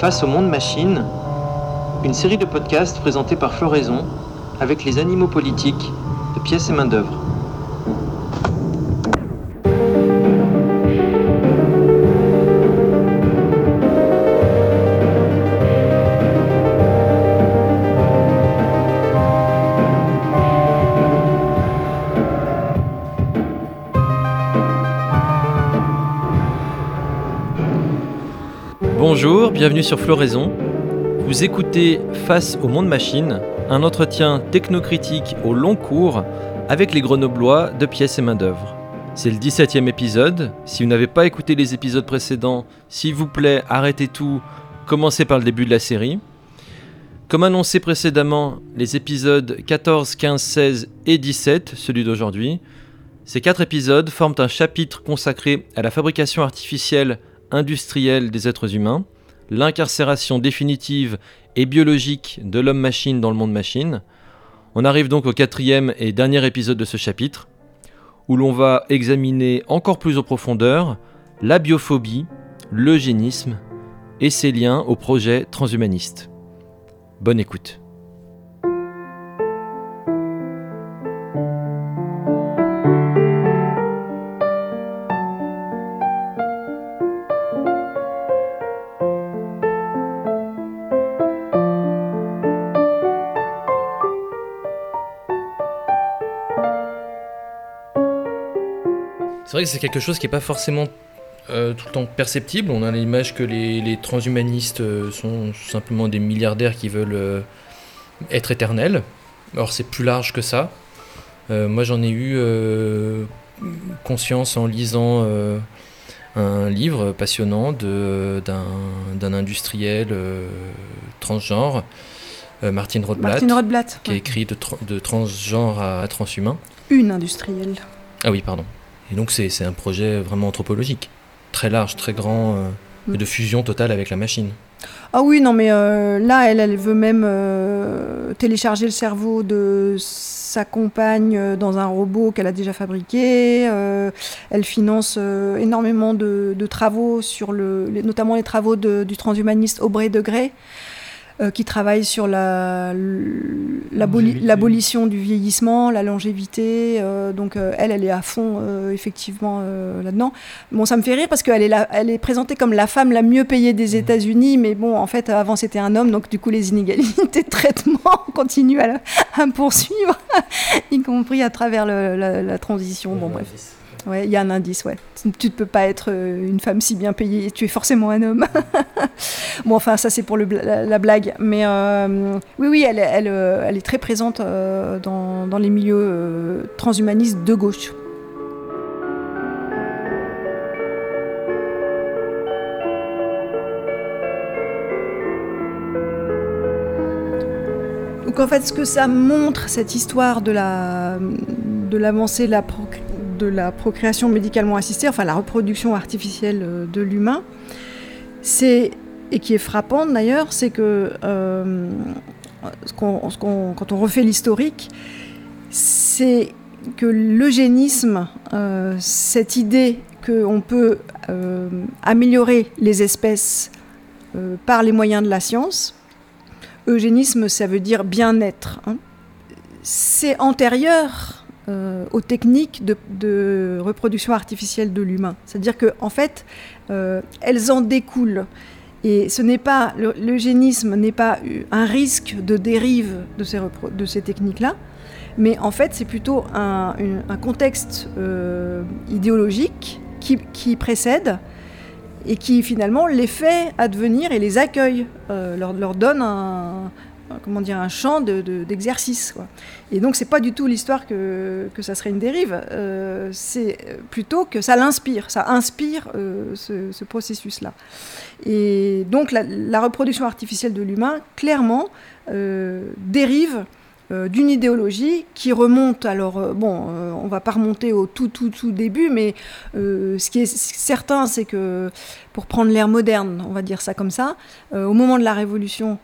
Face au monde machine, une série de podcasts présentés par Floraison avec les animaux politiques de pièces et main-d'œuvre. Bienvenue sur Floraison. Vous écoutez Face au monde machine, un entretien technocritique au long cours avec les grenoblois de pièces et main-d'œuvre. C'est le 17e épisode. Si vous n'avez pas écouté les épisodes précédents, s'il vous plaît, arrêtez tout, commencez par le début de la série. Comme annoncé précédemment, les épisodes 14, 15, 16 et 17, celui d'aujourd'hui, ces quatre épisodes forment un chapitre consacré à la fabrication artificielle industrielle des êtres humains, l'incarcération définitive et biologique de l'homme-machine dans le monde machine. On arrive donc au quatrième et dernier épisode de ce chapitre, où l'on va examiner encore plus en profondeur la biophobie, l'eugénisme et ses liens au projet transhumaniste. Bonne écoute. Vrai que c'est quelque chose qui n'est pas forcément euh, tout le temps perceptible. On a l'image que les, transhumanistes euh, sont simplement des milliardaires qui veulent euh, être éternels. Or, c'est plus large que ça. moi, j'en ai eu conscience en lisant un livre passionnant d'un industriel transgenre, Martin Rothblatt, qui a écrit de, transgenre à transhumain. Une industrielle. Ah oui, pardon. Et donc c'est un projet vraiment anthropologique, très large, très grand, euh, mm. de fusion totale avec la machine. Ah oui, non, mais euh, là, elle, elle veut même euh, télécharger le cerveau de sa compagne dans un robot qu'elle a déjà fabriqué. elle finance énormément de, travaux sur le, notamment les travaux du transhumaniste Aubrey de Grey. Euh, qui travaille sur l'abolition du vieillissement, la longévité. Euh, donc euh, elle, elle est à fond effectivement là-dedans. Bon, ça me fait rire parce qu'elle est, elle est présentée comme la femme la mieux payée des mmh. États-Unis, mais bon, en fait, avant c'était un homme, donc du coup les inégalités de traitement continuent à, à poursuivre, y compris à travers la, transition. Bon, bref. Il y a un indice, ouais. Tu ne peux pas être euh, une femme si bien payée, tu es forcément un homme. bon, enfin, ça c'est pour la, blague. Mais euh, oui, oui, elle, elle, euh, elle, est très présente dans, dans, les milieux transhumanistes de gauche. Donc en fait, ce que ça montre, cette histoire de la de l'avancée de la, de la procréation médicalement assistée, enfin la reproduction artificielle euh, de l'humain, c'est et qui est frappante d'ailleurs, c'est que euh, quand on refait l'historique, c'est que l'eugénisme, euh, cette idée qu'on peut améliorer les espèces par les moyens de la science, eugénisme ça veut dire bien-être, hein. c'est antérieur euh, aux techniques de, reproduction artificielle de l'humain. C'est-à-dire qu'en en fait, euh, elles en découlent. Et ce n'est pas l'eugénisme n'est pas un risque de dérive de ces, techniques-là, mais en fait c'est plutôt un, contexte euh, idéologique qui, précède et qui finalement les fait advenir et les accueille, leur, donne un, comment dire, un champ d'exercice. De, et donc, c'est pas du tout l'histoire que, que, ça serait une dérive, euh, c'est plutôt que ça l'inspire, ça inspire euh, ce, processus-là. Et donc, la, reproduction artificielle de l'humain, clairement, euh, dérive d'une idéologie qui remonte, alors bon, on va pas remonter au tout tout tout début, mais ce qui est certain, c'est que pour prendre l'ère moderne, on va dire ça comme ça, au moment de la Révolution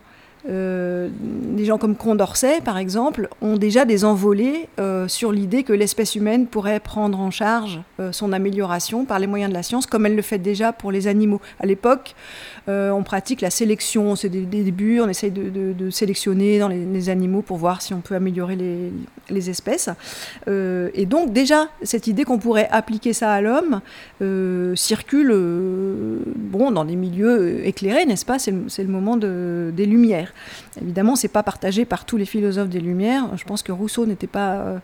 des gens comme Condorcet, par exemple, ont déjà des envolées sur l'idée que l'espèce humaine pourrait prendre en charge son amélioration par les moyens de la science, comme elle le fait déjà pour les animaux. À l'époque, on pratique la sélection, c'est des, débuts, on essaye de, sélectionner dans les, animaux pour voir si on peut améliorer les, espèces. et donc déjà, cette idée qu'on pourrait appliquer ça à l'homme circule bon, dans des milieux éclairés, n'est-ce pas? C'est le, moment des Lumières. Évidemment, c'est pas partagé par tous les philosophes des Lumières. Je pense que Rousseau euh,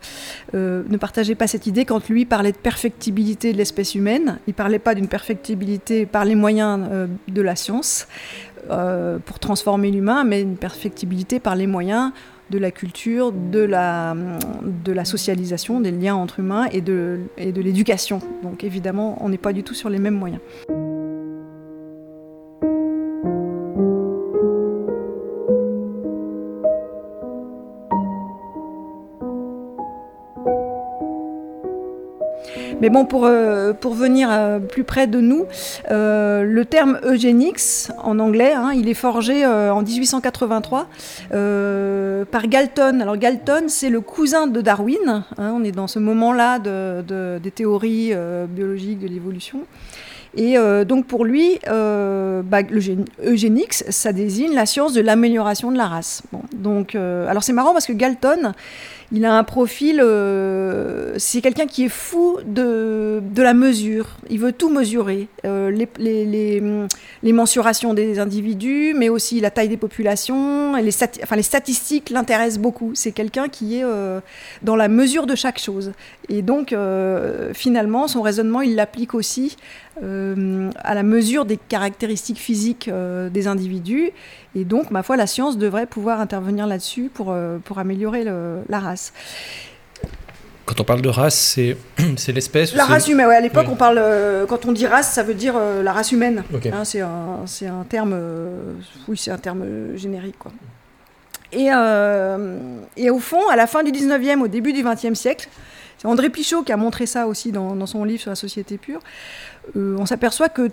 euh, ne partageait pas cette idée quand lui parlait de perfectibilité de l'espèce humaine. Il parlait pas d'une perfectibilité par les moyens euh, de la science pour transformer l'humain, mais une perfectibilité par les moyens de la culture, de la, socialisation, des liens entre humains et de l'éducation. Donc évidemment, on n'est pas du tout sur les mêmes moyens. Mais bon, pour, euh, pour venir euh, plus près de nous, euh, le terme eugenics, en anglais, hein, il est forgé en 1883 par Galton. Alors Galton, c'est le cousin de Darwin. Hein, on est dans ce moment-là de, des théories biologiques de l'évolution. Et donc pour lui, bah, l'eugénics, ça désigne la science de l'amélioration de la race. Donc, alors c'est marrant parce que Galton, il a un profil, euh, c'est quelqu'un qui est fou de, la mesure. Il veut tout mesurer, euh, les, mensurations des individus, mais aussi la taille des populations. Et les, statistiques l'intéressent beaucoup. C'est quelqu'un qui est euh, dans la mesure de chaque chose. Et donc, finalement, son raisonnement, il l'applique aussi à la mesure des caractéristiques physiques des individus. Et donc, ma foi, la science devrait pouvoir intervenir là-dessus pour améliorer la race. Quand on parle de race, c'est, l'espèce La race humaine, ouais, à l'époque, on parle, euh, quand on dit race, ça veut dire euh, la race humaine. Hein, c'est, un, c'est un terme, euh, oui, c'est un terme générique. Quoi. Et, et au fond, à la fin du 19e, au début du 20e siècle, c'est André Pichot qui a montré ça aussi dans, dans son livre sur la société pure, on s'aperçoit que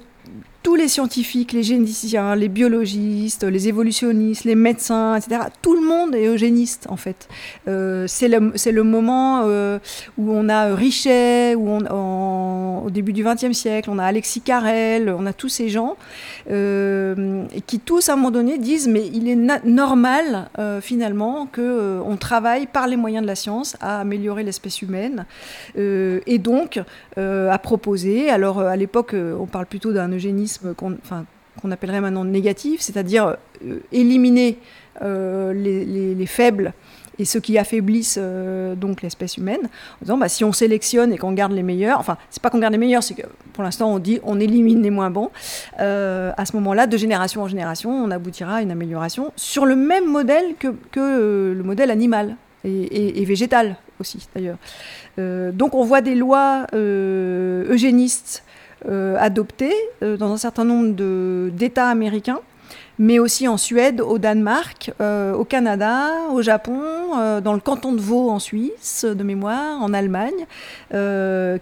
tous les scientifiques, les généticiens, les biologistes, les évolutionnistes, les médecins, etc., tout le monde est eugéniste en fait. Euh, c'est le, le, moment euh, où on a Richet, où on, au début du XXe siècle, on a Alexis Carrel, on a tous ces gens euh, qui tous à un moment donné disent mais il est normal finalement que on travaille par les moyens de la science à améliorer l'espèce humaine et donc à proposer. Alors à l'époque on parle plutôt d'un qu'on appellerait maintenant négatif, c'est-à-dire euh, éliminer euh, les, faibles et ceux qui affaiblissent euh, donc l'espèce humaine, en disant bah, si on sélectionne et qu'on garde les meilleurs, enfin c'est pas qu'on garde les meilleurs, c'est que pour l'instant on dit on élimine les moins bons, à ce moment-là, de génération en génération, on aboutira à une amélioration sur le même modèle que, le modèle animal et, végétal aussi d'ailleurs. donc on voit des lois eugénistes euh, dans un certain nombre d'États américains mais aussi en Suède, au Danemark, euh, au Canada, au Japon, dans le canton de Vaud en Suisse, de mémoire, en Allemagne,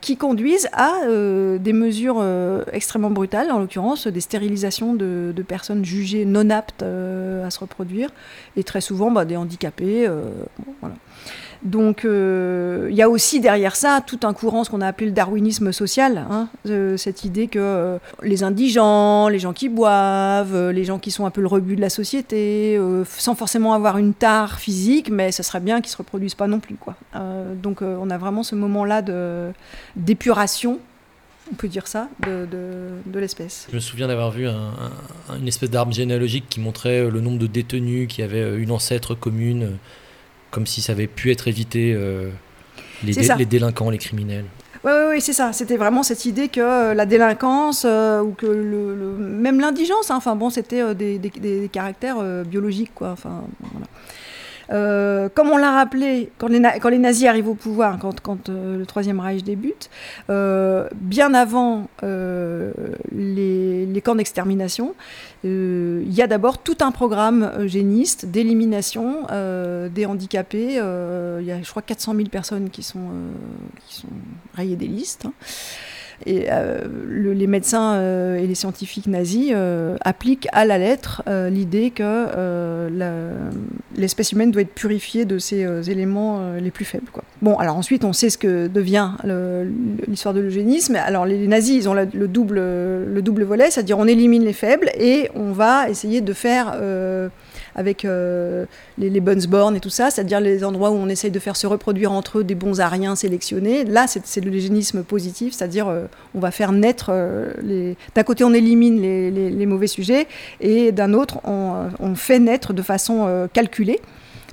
qui conduisent à des mesures extrêmement brutales, en l'occurrence des stérilisations de, personnes jugées non aptes à se reproduire, et très souvent bah, des handicapés. Donc euh, il y a aussi derrière ça tout un courant, ce qu'on a appelé le darwinisme social, hein, cette idée que euh, les indigents, les gens qui boivent, euh, les gens qui sont un peu le rebut de la société, sans forcément avoir une tare physique, mais ce serait bien qu'ils se reproduisent pas non plus. Quoi. donc on a vraiment ce moment-là d'épuration on peut dire ça, de, l'espèce. Je me souviens d'avoir vu une espèce d'arbre généalogique qui montrait le nombre de détenus qui avaient une ancêtre commune comme si ça avait pu être évité, euh, les, les, délinquants, les criminels. Oui, oui, oui c'est ça. C'était vraiment cette idée que euh, la délinquance euh, ou que le, même l'indigence, hein, enfin bon, c'était des, des, des, caractères biologiques, quoi. Enfin, voilà. Euh, comme on l'a rappelé, quand les, nazis arrivent au pouvoir, quand, euh, le Troisième Reich débute, euh, bien avant les, camps d'extermination, il y a d'abord tout un programme eugéniste d'élimination des handicapés. Il y a, je crois, 400 000 personnes qui sont, qui sont rayées des listes. Hein. Et les médecins et les scientifiques nazis appliquent à la lettre l'idée que l'espèce humaine doit être purifiée de ces éléments les plus faibles. Bon, alors ensuite, on sait ce que devient l'histoire de l'eugénisme. Alors les, nazis, ils ont le, double, le double volet, c'est-à-dire on élimine les faibles et on va essayer de faire avec euh, les, les Bunsborn et tout ça, c'est-à-dire les endroits où on essaye de faire se reproduire entre eux des bons ariens sélectionnés. Là, c'est le génisme positif, c'est-à-dire euh, on va faire naître euh. D'un côté, on élimine les, mauvais sujets, et d'un autre, on, fait naître de façon calculée,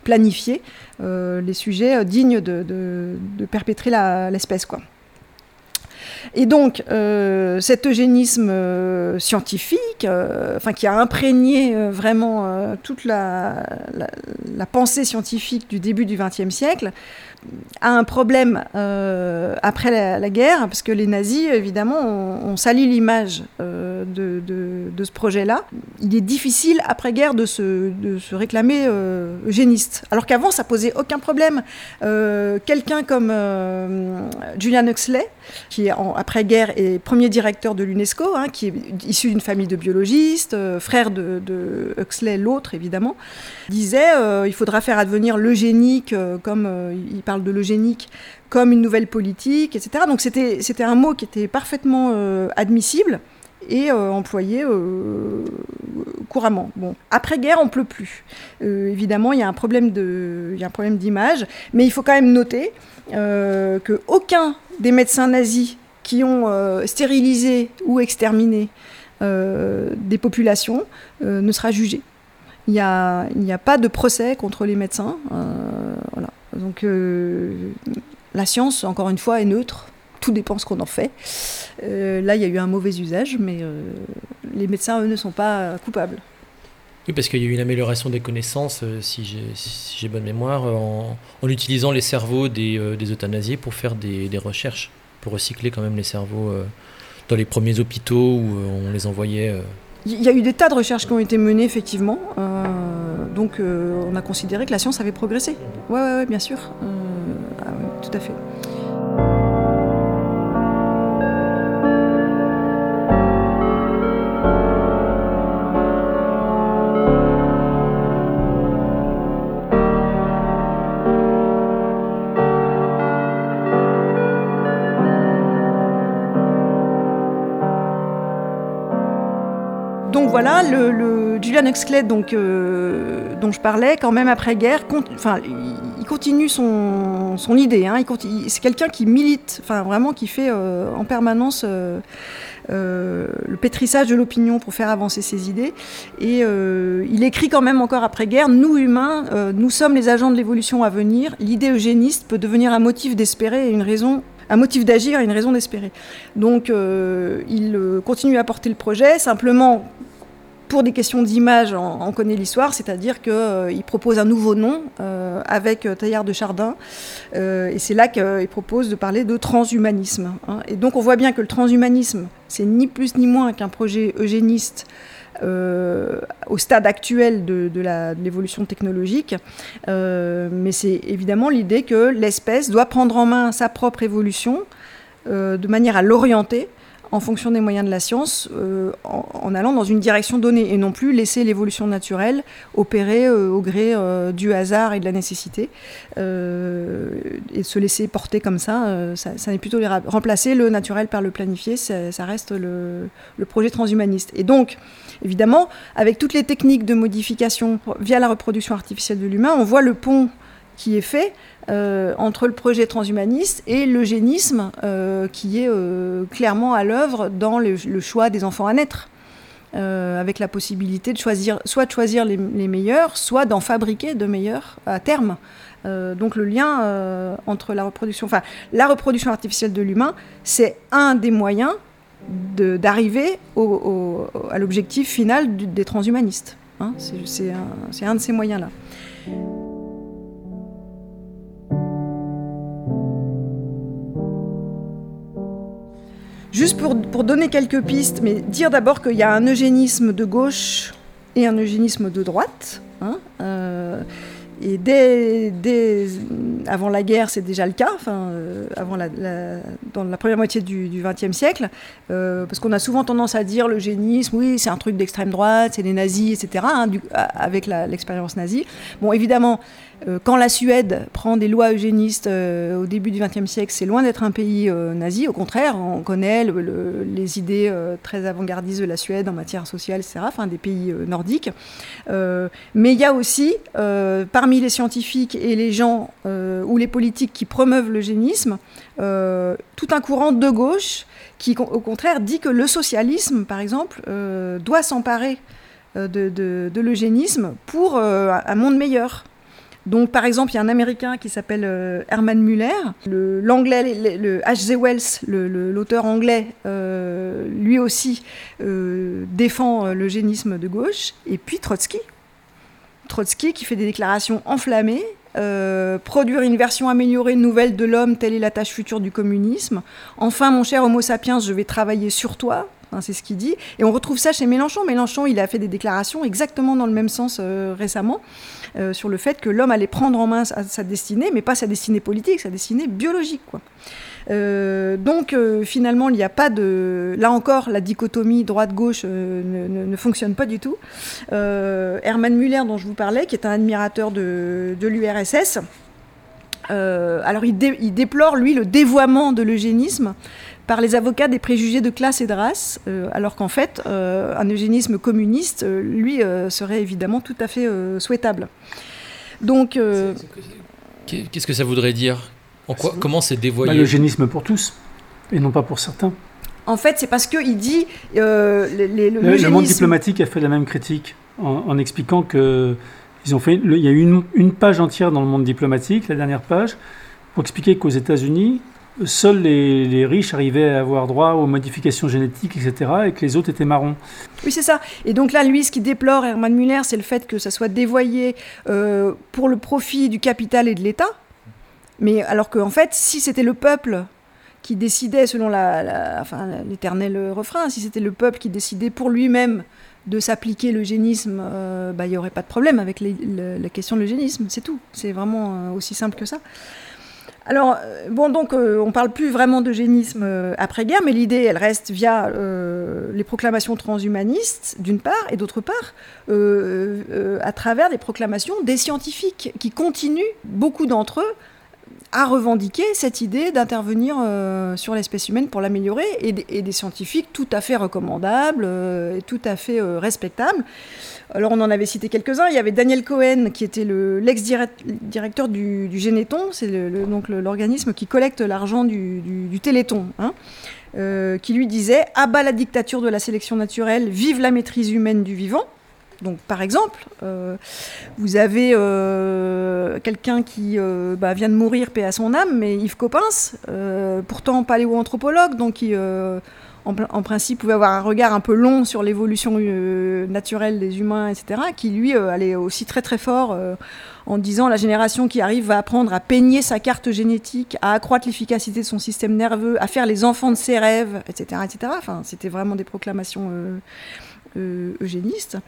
planifiée, les sujets dignes de, de perpétrer l'espèce, quoi. Et donc, euh, cet eugénisme euh, scientifique, euh, qui a imprégné vraiment toute la, pensée scientifique du début du XXe siècle, a un problème euh, après la, guerre, parce que les nazis, évidemment, ont, sali l'image euh, de, ce projet-là. Il est difficile, après-guerre, de se, réclamer euh, eugéniste. Alors qu'avant, ça posait aucun problème. Quelqu'un comme Julian Huxley, qui, après-guerre, est premier directeur de l'UNESCO, hein, qui est issu d'une famille de biologistes, frère de Huxley, l'autre, évidemment, disait il faudra faire advenir l'eugénique comme il parle de l'eugénique comme une nouvelle politique, etc. Donc c'était un mot qui était parfaitement euh, admissible et euh, employé euh, couramment. Bon, après-guerre, on ne pleut plus. évidemment, il y a un problème d'image, mais il faut quand même noter que aucun des médecins nazis qui ont stérilisé ou exterminé des populations ne sera jugé. Il n'y a, a, pas de procès contre les médecins. Donc euh, la science, encore une fois, est neutre. Tout dépend ce qu'on en fait. Euh, là, il y a eu un mauvais usage, mais euh, les médecins, eux, ne sont pas coupables. Oui, parce qu'il y a eu une amélioration des connaissances, si j'ai bonne mémoire, en, utilisant les cerveaux des, des euthanasiés pour faire des, des, recherches, pour recycler quand même les cerveaux dans les premiers hôpitaux où on les envoyait il y a eu des tas de recherches qui ont été menées, effectivement. Euh, donc, euh, on a considéré que la science avait progressé. Oui, bien sûr. Euh, ah tout à fait. Voilà, le, Julian Huxley, donc, euh, dont je parlais, quand même après-guerre, il continue son, idée. Hein, c'est quelqu'un qui milite, vraiment qui fait euh, en permanence euh, le pétrissage de l'opinion pour faire avancer ses idées. Et il écrit quand même encore après-guerre, nous humains, nous sommes les agents de l'évolution à venir. L'idée eugéniste peut devenir un motif d'espérer et une raison un motif d'agir et une raison d'espérer. Donc il continue à porter le projet, simplement pour des questions d'image, on, connaît l'histoire, c'est-à-dire qu'il euh, propose un nouveau nom euh, avec euh, Taillard de Chardin, et c'est là qu'il propose de parler de transhumanisme. Hein. Et donc on voit bien que le transhumanisme, c'est ni plus ni moins qu'un projet eugéniste au stade actuel de, de l'évolution technologique, mais c'est évidemment l'idée que l'espèce doit prendre en main sa propre évolution de manière à l'orienter en fonction des moyens de la science, euh, en, allant dans une direction donnée, et non plus laisser l'évolution naturelle opérer euh, au gré euh, du hasard et de la nécessité, et se laisser porter comme ça, ça, n'est plutôt remplacer le naturel par le planifié, ça, reste le, le, projet transhumaniste. Et donc, évidemment, avec toutes les techniques de modification via la reproduction artificielle de l'humain, on voit le pont qui est fait euh, entre le projet transhumaniste et l'eugénisme euh, qui est euh, clairement à l'œuvre dans le, choix des enfants à naître. avec la possibilité de choisir, soit de choisir les, meilleurs, soit d'en fabriquer de meilleurs à terme. donc le lien entre la reproduction, enfin la reproduction artificielle de l'humain, c'est un des moyens d'arriver à l'objectif final des transhumanistes. Hein. c'est un, un de ces moyens-là. Juste pour, donner quelques pistes, mais dire d'abord qu'il y a un eugénisme de gauche et un eugénisme de droite. Hein, euh, et dès, avant la guerre, c'est déjà le cas, enfin, avant la, dans la première moitié du XXe siècle, parce qu'on a souvent tendance à dire l'eugénisme, oui, c'est un truc d'extrême droite, c'est les nazis, etc., hein, avec l'expérience nazie. Bon, évidemment, euh, quand la Suède prend des lois eugénistes euh, au début du XXe siècle, c'est loin d'être un pays euh, nazi. Au contraire, on connaît les idées très avant-gardistes de la Suède en matière sociale, etc., des pays nordiques. mais il y a aussi, parmi les scientifiques et les gens ou les politiques qui promeuvent l'eugénisme, tout un courant de gauche qui, au contraire, dit que le socialisme, par exemple, doit s'emparer de, l'eugénisme pour un monde meilleur. Donc, par exemple, il y a un Américain qui s'appelle euh, Herman Muller. L'anglais, le, H.Z. Wells, l'auteur anglais, euh, lui aussi euh, défend l'eugénisme de gauche. Et puis Trotsky. Trotsky qui fait des déclarations enflammées. produire une version améliorée, nouvelle de l'homme, telle est la tâche future du communisme. Enfin, mon cher Homo sapiens, je vais travailler sur toi. C'est ce qu'il dit. Et on retrouve ça chez Mélenchon. Mélenchon, il a fait des déclarations exactement dans le même sens récemment. Euh, sur le fait que l'homme allait prendre en main sa, destinée, mais pas sa destinée politique, sa destinée biologique. Euh, donc euh, finalement, il n'y a pas de... Là encore, la dichotomie droite-gauche ne, fonctionne pas du tout. Hermann Müller, dont je vous parlais, qui est un admirateur de, l'URSS, alors il, déplore, lui, le dévoiement de l'eugénisme par les avocats des préjugés de classe et de race, euh, alors qu'en fait, euh, un eugénisme communiste, euh, lui, serait évidemment tout à fait souhaitable. Donc, qu'est-ce que ça voudrait dire? En quoi, Comment c'est dévoyé? Bah, L'eugénisme pour tous, et non pas pour certains. En fait, c'est parce qu'il dit les, les, le, le, monde diplomatique a fait la même critique en, expliquant que ils ont fait. il y a eu une, une page entière dans le monde diplomatique, la dernière page, pour expliquer qu'aux États-Unis, seuls les, riches arrivaient à avoir droit aux modifications génétiques, etc., et que les autres étaient marrons. Oui, c'est ça. Et donc là, lui, ce qui déplore Hermann Müller, c'est le fait que ça soit dévoyé euh, pour le profit du capital et de l'État. Mais alors qu'en fait, si c'était le peuple qui décidait, selon l'éternel la, refrain, si c'était le peuple qui décidait pour lui-même de s'appliquer l'eugénisme, euh, bah, il n'y aurait pas de problème avec la question de l'eugénisme, c'est tout. C'est vraiment euh, aussi simple que ça. Alors, euh, bon, donc, euh, on ne parle plus vraiment d'eugénisme euh, après-guerre, mais l'idée, elle reste via les proclamations transhumanistes, d'une part, et d'autre part, à travers les proclamations des scientifiques, qui continuent, beaucoup d'entre eux, à revendiquer cette idée d'intervenir sur l'espèce humaine pour l'améliorer, et, des scientifiques tout à fait recommandables, et tout à fait respectables. Alors on en avait cité quelques-uns. Il y avait Daniel Cohen qui était l'ex-directeur du, du, Généton, c'est donc l'organisme qui collecte l'argent du, Téléthon, hein, euh, qui lui disait abat la dictature de la sélection naturelle, vive la maîtrise humaine du vivant. Donc, par exemple, euh, vous avez euh, quelqu'un qui bah, vient de mourir, paix à son âme, mais Yves Coppens, pourtant paléoanthropologue, donc qui en, principe, pouvait avoir un regard un peu long sur l'évolution euh, naturelle des humains, etc., qui lui euh, allait aussi très très fort euh, en disant la génération qui arrive va apprendre à peigner sa carte génétique, à accroître l'efficacité de son système nerveux, à faire les enfants de ses rêves, etc., etc. Enfin, c'était vraiment des proclamations eugénistes.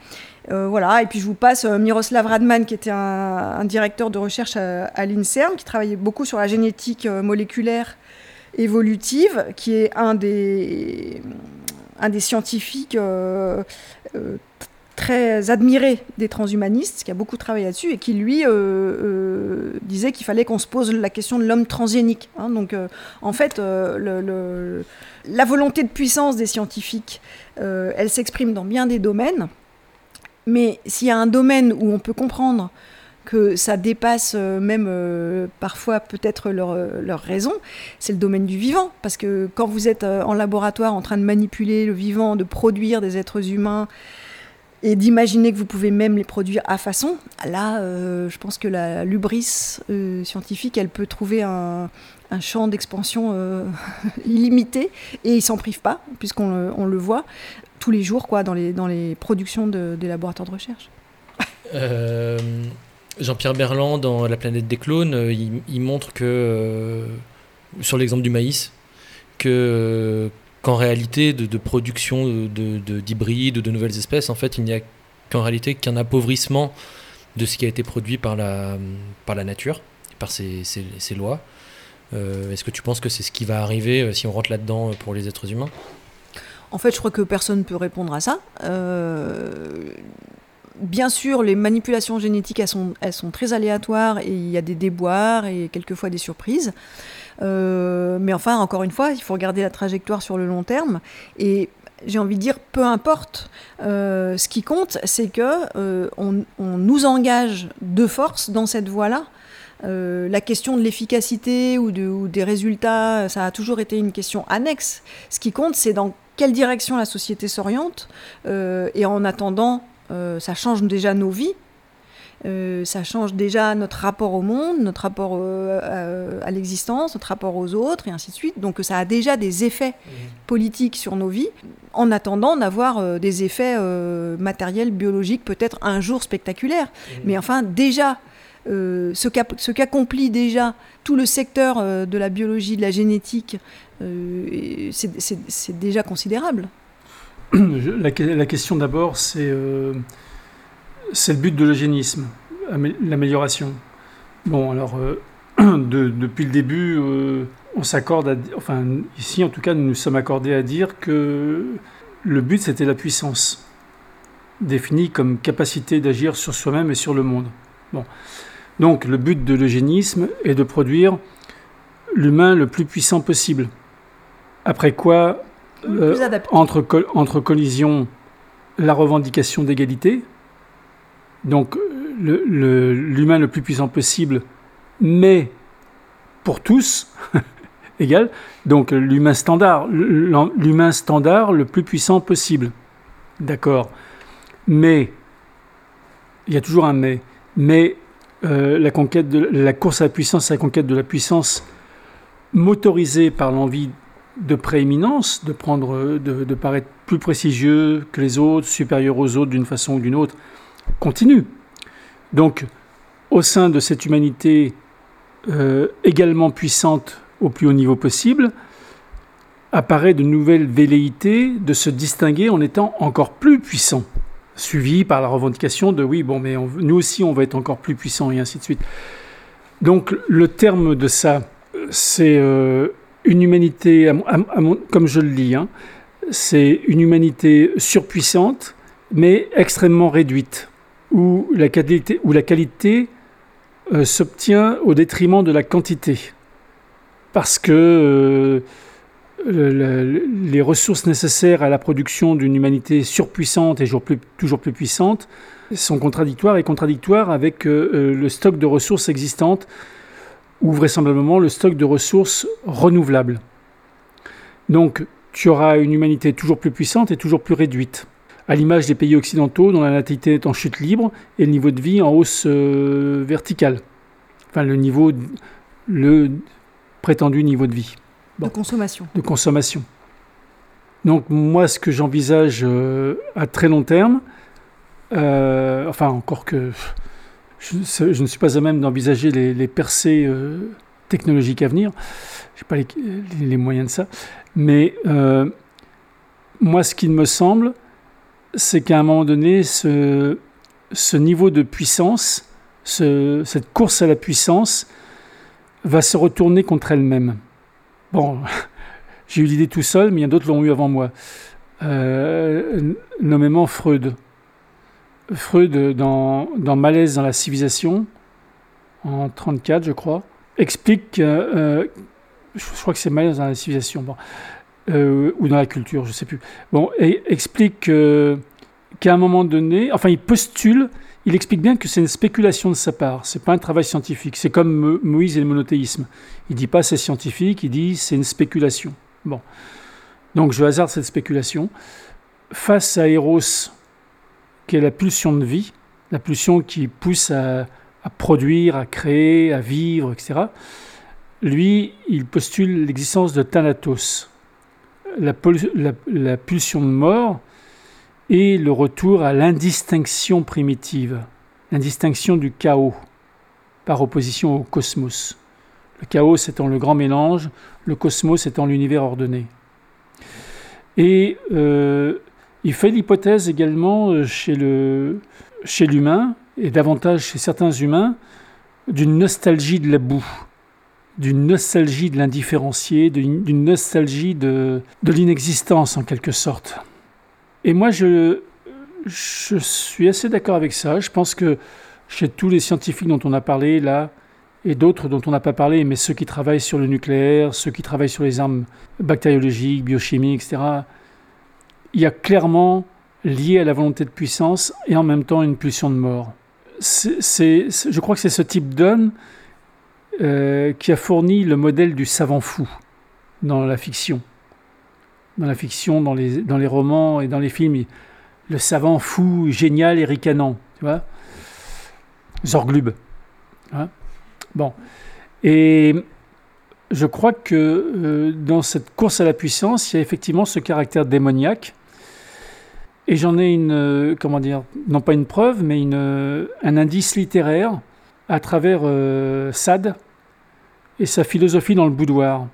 voilà, et puis je vous passe Miroslav Radman, qui était un, directeur de recherche à, à l'INSERM, qui travaillait beaucoup sur la génétique moléculaire évolutive, qui est un des, un des scientifiques euh, euh, très admirés des transhumanistes, qui a beaucoup travaillé là-dessus, et qui lui euh, disait qu'il fallait qu'on se pose la question de l'homme transgénique. Hein. donc en fait, la volonté de puissance des scientifiques, elle s'exprime dans bien des domaines, mais s'il y a un domaine où on peut comprendre que ça dépasse euh, même euh, parfois peut-être leur, euh, leur, raison, c'est le domaine du vivant. Parce que quand vous êtes en laboratoire en train de manipuler le vivant, de produire des êtres humains, et d'imaginer que vous pouvez même les produire à façon, là, je pense que la lubris scientifique, elle peut trouver un, un champ d'expansion illimité, et ils s'en privent pas, puisqu'on on le voit tous les jours quoi, dans, les, dans les productions de, des laboratoires de recherche. Jean-Pierre Berland, dans La planète des clones, euh, il, montre que, euh, sur l'exemple du maïs, euh, qu'en réalité, de, production d'hybrides de, nouvelles espèces, en fait, il n'y a qu'en réalité qu'un appauvrissement de ce qui a été produit par la, nature, par ces, lois. Est-ce que tu penses que c'est ce qui va arriver si on rentre là-dedans pour les êtres humains? En fait, je crois que personne ne peut répondre à ça bien sûr, les manipulations génétiques, elles sont, très aléatoires et il y a des déboires et quelquefois des surprises. Euh, mais enfin, encore une fois, il faut regarder la trajectoire sur le long terme. Et j'ai envie de dire, peu importe. Euh, ce qui compte, c'est que euh, on, nous engage de force dans cette voie-là. la question de l'efficacité ou, des résultats, ça a toujours été une question annexe. Ce qui compte, c'est dans quelle direction la société s'oriente. et en attendant, ça change déjà nos vies. Euh, ça change déjà notre rapport au monde, notre rapport euh, à, l'existence, notre rapport aux autres, et ainsi de suite. Donc ça a déjà des effets mmh. politiques sur nos vies, en attendant d'avoir euh, des effets matériels, biologiques, peut-être un jour spectaculaires. Mmh. Mais enfin, déjà, ce qu'accomplit déjà tout le secteur de la biologie, de la génétique, c'est déjà considérable. La, question d'abord, c'est c'est le but de l'eugénisme, l'amélioration. Bon, alors, euh, depuis le début, euh, on s'accorde. Enfin, ici, en tout cas, nous nous sommes accordés à dire que le but, c'était la puissance, définie comme capacité d'agir sur soi-même et sur le monde. Bon. Donc, le but de l'eugénisme est de produire l'humain le plus puissant possible. Après quoi, euh, entre, entre collision, la revendication d'égalité, donc l'humain le, plus puissant possible, mais pour tous, égal. Donc l'humain standard, l'humain standard le plus puissant possible. D'accord. Mais, il y a toujours un mais. Mais euh, la, conquête de, la course à la puissance, la conquête de la puissance motorisée par l'envie de prééminence, de prendre, de, paraître plus prestigieux que les autres, supérieur aux autres d'une façon ou d'une autre, continue. Donc, au sein de cette humanité euh, également puissante au plus haut niveau possible, apparaît de nouvelles velléités de se distinguer en étant encore plus puissant, suivi par la revendication de oui, bon, mais nous aussi on va être encore plus puissant et ainsi de suite. Donc le terme de ça, c'est euh, une humanité, comme je le lis, hein, c'est une humanité surpuissante, mais extrêmement réduite où la qualité, euh, s'obtient au détriment de la quantité. Parce que euh, les ressources nécessaires à la production d'une humanité surpuissante et toujours plus, toujours plus puissante sont contradictoires et contradictoires avec euh, le stock de ressources existantes ou vraisemblablement le stock de ressources renouvelables. Donc tu auras une humanité toujours plus puissante et toujours plus réduite à l'image des pays occidentaux dont la natalité est en chute libre et le niveau de vie en hausse euh, verticale. Enfin, le niveau, le prétendu niveau de vie. De consommation. De consommation. Donc moi, ce que j'envisage euh, à très long terme, euh, enfin encore que je, ne suis pas à même d'envisager les, percées technologiques à venir, je n'ai pas les, moyens de ça, mais moi, ce qui me semble, c'est qu'à un moment donné, ce, niveau de puissance, cette course à la puissance, va se retourner contre elle-même. Bon, j'ai eu l'idée tout seul, mais il y a d'autres l'ont eu avant moi. Euh, nommément Freud. Freud, dans, Malaise dans la civilisation, en 1934, je crois, explique, euh, je crois que c'est Malaise dans la civilisation, bon, euh, ou dans la culture, je ne sais plus. Bon, et explique qu'à un moment donné, enfin, il postule, il explique bien que c'est une spéculation de sa part, c'est pas un travail scientifique. C'est comme Moïse et le monothéisme. Il dit pas c'est scientifique, il dit c'est une spéculation. Bon, donc je hasarde cette spéculation face à Eros, qui est la pulsion de vie, la pulsion qui pousse à, produire, à créer, à vivre, etc. Lui, il postule l'existence de Thanatos, la, pulsion de mort et le retour à l'indistinction primitive, l'indistinction du chaos par opposition au cosmos. Le chaos étant le grand mélange, le cosmos étant l'univers ordonné. Et euh, il fait l'hypothèse également euh, chez l'humain, et davantage chez certains humains, d'une nostalgie de la boue, d'une nostalgie de l'indifférencié, d'une nostalgie de, de l'inexistence en quelque sorte. Et moi, je, je suis assez d'accord avec ça. Je pense que chez tous les scientifiques dont on a parlé là, et d'autres dont on n'a pas parlé, mais ceux qui travaillent sur le nucléaire, ceux qui travaillent sur les armes bactériologiques, biochimiques, etc., il y a clairement lié à la volonté de puissance et en même temps une pulsion de mort. Je crois que c'est ce type d'homme euh, qui a fourni le modèle du savant fou dans la fiction. Dans la fiction, dans les, dans les romans et dans les films, le savant fou, génial et ricanant, tu vois Zorglub. Bon. Et je crois que euh, dans cette course à la puissance, il y a effectivement ce caractère démoniaque. Et j'en ai une, euh, comment dire, non pas une preuve, mais une, euh, un indice littéraire à travers Sade et sa philosophie dans le boudoir.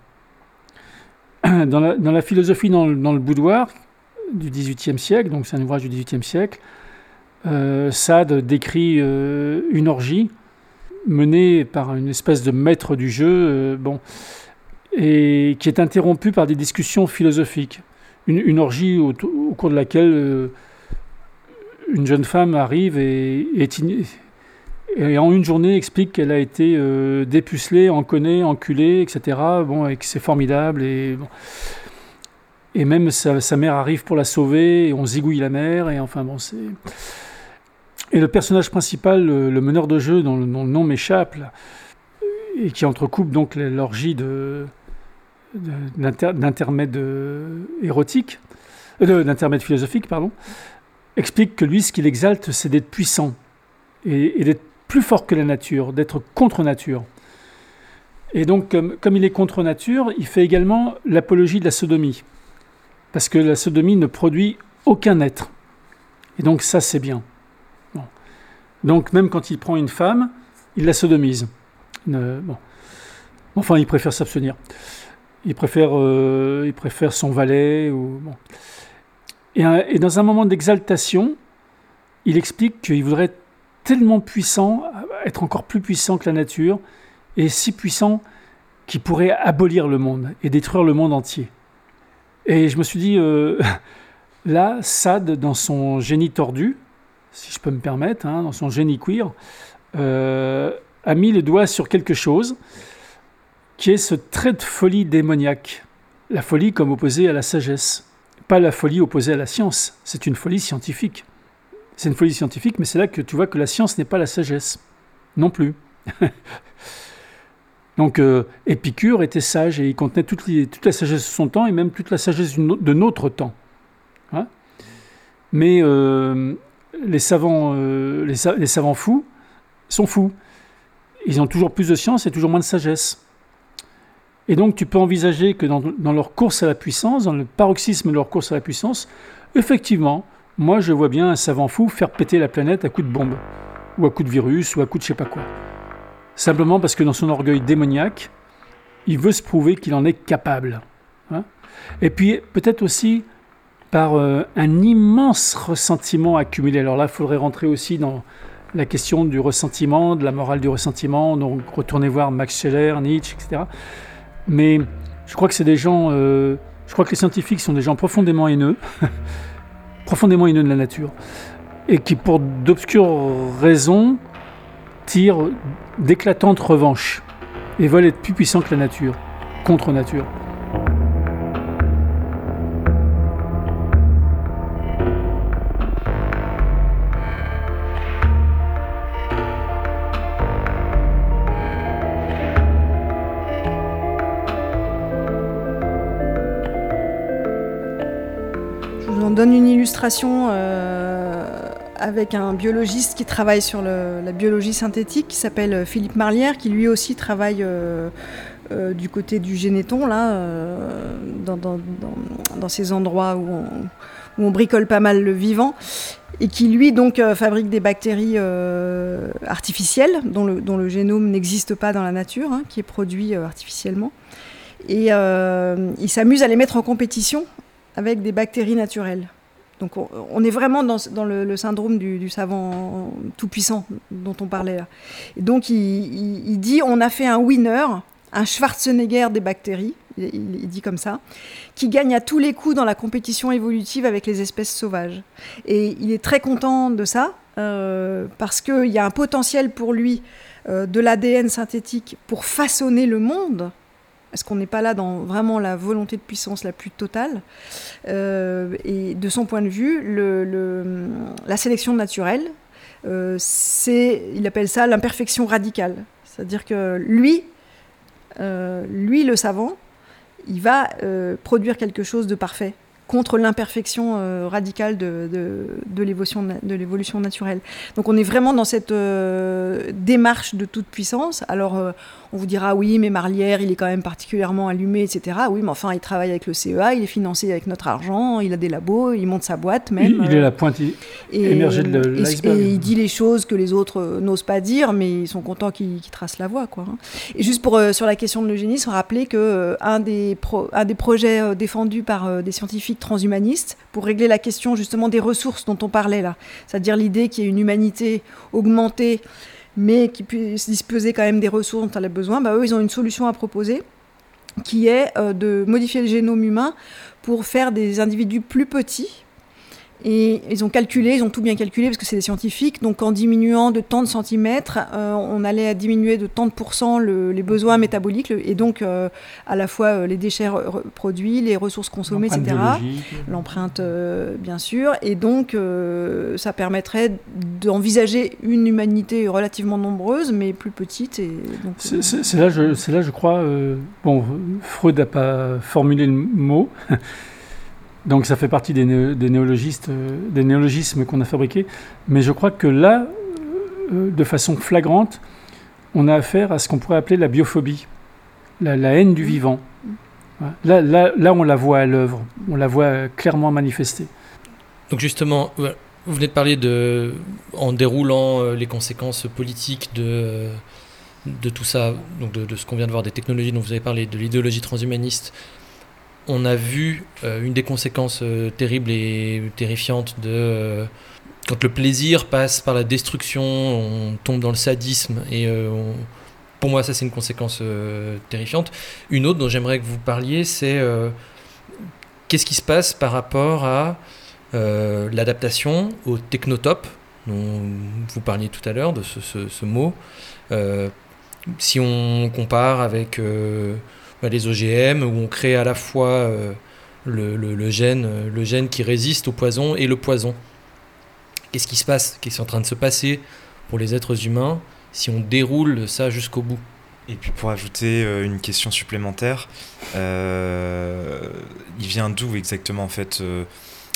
Dans la, philosophie dans le, boudoir du XVIIIe siècle, donc c'est un ouvrage du XVIIIe siècle, Sade décrit une orgie menée par une espèce de maître du jeu, euh, bon, et qui est interrompue par des discussions philosophiques. Une, orgie au, cours de laquelle euh, une jeune femme arrive et, en une journée explique qu'elle a été euh, dépucelée, enconnée, enculée, etc. Bon, et que c'est formidable. Et, même sa, mère arrive pour la sauver, et on zigouille la mère, et enfin bon, c'est. Et le personnage principal, le, meneur de jeu, dont, le nom m'échappe, et qui entrecoupe donc l'orgie de, d'intermède érotique, euh, d'intermède philosophique, pardon, explique que lui, ce qu'il exalte, c'est d'être puissant et, d'être plus fort que la nature, d'être contre nature. Et donc, comme, comme, il est contre nature, il fait également l'apologie de la sodomie. Parce que la sodomie ne produit aucun être. Et donc, ça, c'est bien. Donc même quand il prend une femme, il la sodomise. bon. Enfin, il préfère s'abstenir. Il préfère, euh, il préfère son valet. Et, dans un moment d'exaltation, il explique qu'il voudrait être tellement puissant, être encore plus puissant que la nature, et si puissant qu'il pourrait abolir le monde et détruire le monde entier. Et je me suis dit, euh, là, Sade, dans son génie tordu, si je peux me permettre, hein, dans son génie queer, euh, a mis le doigt sur quelque chose qui est ce trait de folie démoniaque. La folie comme opposée à la sagesse. Pas la folie opposée à la science, c'est une folie scientifique. C'est une folie scientifique, mais c'est là que tu vois que la science n'est pas la sagesse. Non plus. Donc euh, Épicure était sage et il contenait toute, la sagesse de son temps et même toute la sagesse de notre temps. Hein? mais euh, les savants, euh, les, savants fous sont fous. Ils ont toujours plus de science et toujours moins de sagesse. Et donc tu peux envisager que dans, leur course à la puissance, dans le paroxysme de leur course à la puissance, effectivement, moi je vois bien un savant fou faire péter la planète à coups de bombe, ou à coups de virus, ou à coups de je sais pas quoi. Simplement parce que dans son orgueil démoniaque, il veut se prouver qu'il en est capable. Hein. et puis peut-être aussi par euh, un immense ressentiment accumulé. Alors là, il faudrait rentrer aussi dans la question du ressentiment, de la morale du ressentiment, donc retourner voir Max Scheller, Nietzsche, etc. Mais je crois que c'est des gens, euh, que les scientifiques sont des gens profondément haineux, profondément haineux de la nature, et qui pour d'obscures raisons tirent d'éclatantes revanches et veulent être plus puissants que la nature, contre nature. Donne une illustration euh, avec un biologiste qui travaille sur la biologie synthétique, qui s'appelle Philippe Marlière, qui lui aussi travaille euh, euh, du côté du généton, là, dans, ces endroits où on, bricole pas mal le vivant, et qui lui donc fabrique des bactéries artificielles, dont le, génome n'existe pas dans la nature, hein, qui est produit artificiellement. Et il s'amuse à les mettre en compétition avec des bactéries naturelles. Donc on, est vraiment dans, le, syndrome du, savant tout-puissant dont on parlait là. Et donc il, dit on a fait un winner, un Schwarzenegger des bactéries, il, dit comme ça, qui gagne à tous les coups dans la compétition évolutive avec les espèces sauvages. Et il est très content de ça, euh, parce qu'il y a un potentiel pour lui euh, de l'ADN synthétique pour façonner le monde est-ce qu'on n'est pas là dans vraiment la volonté de puissance la plus totale euh, Et de son point de vue, la sélection naturelle, euh, c'est, il appelle ça l'imperfection radicale. C'est-à-dire que lui, euh, lui, le savant, il va produire quelque chose de parfait contre l'imperfection radicale de, l'évolution naturelle. Donc on est vraiment dans cette démarche de toute puissance. Alors on vous dira oui, mais Marlière, il est quand même particulièrement allumé, etc. Oui, mais enfin, il travaille avec le CEA, il est financé avec notre argent, il a des labos, il monte sa boîte même. Il, est la pointe émergée de l'iceberg. Et, il dit les choses que les autres n'osent pas dire, mais ils sont contents qu'il trace la voie. Quoi. Hein. Et juste pour, sur la question de l'eugénisme, rappeler qu'un un des, un des projets défendus par des scientifiques transhumaniste pour régler la question justement des ressources dont on parlait là. C'est-à-dire l'idée qu'il y ait une humanité augmentée, mais qui puisse disposer quand même des ressources dont elle a besoin. Bah, eux, ils ont une solution à proposer qui est euh, de modifier le génome humain pour faire des individus plus petits et ils ont calculé, ils ont tout bien calculé parce que c'est des scientifiques. Donc en diminuant de tant de centimètres, euh, on allait à diminuer de tant de pourcents les besoins métaboliques et donc euh, à la fois euh, les déchets produits, les ressources consommées, etc. L'empreinte, bien sûr. Et donc ça permettrait d'envisager une humanité relativement nombreuse mais plus petite. Et c'est là, je, là, je crois. bon, Freud n'a pas formulé le mot. Donc ça fait partie des, néologistes, euh, des néologismes qu'on a fabriqués. Mais je crois que là, euh, de façon flagrante, on a affaire à ce qu'on pourrait appeler la biophobie, la, haine du vivant. Là, là, là, on la voit à l'œuvre, on la voit clairement manifestée. Donc justement, vous venez de parler de, en déroulant euh, les conséquences politiques de, de tout ça, donc de, de ce qu'on vient de voir, des technologies dont vous avez parlé, de l'idéologie transhumaniste, on a vu euh, une des conséquences euh, terribles et terrifiantes de euh, quand le plaisir passe par la destruction, on tombe dans le sadisme et pour moi ça c'est une conséquence terrifiante. Une autre dont j'aimerais que vous parliez, c'est qu'est-ce qui se passe par rapport à l'adaptation au technotope dont vous parliez tout à l'heure de ce mot. si on compare avec les OGM, où on crée à la fois euh, le, gène, euh, le gène qui résiste au poison et le poison. Qu'est-ce qui se passe? Qu'est-ce qui est en train de se passer pour les êtres humains si on déroule ça jusqu'au bout? Et puis pour ajouter euh, une question supplémentaire, il vient d'où exactement en fait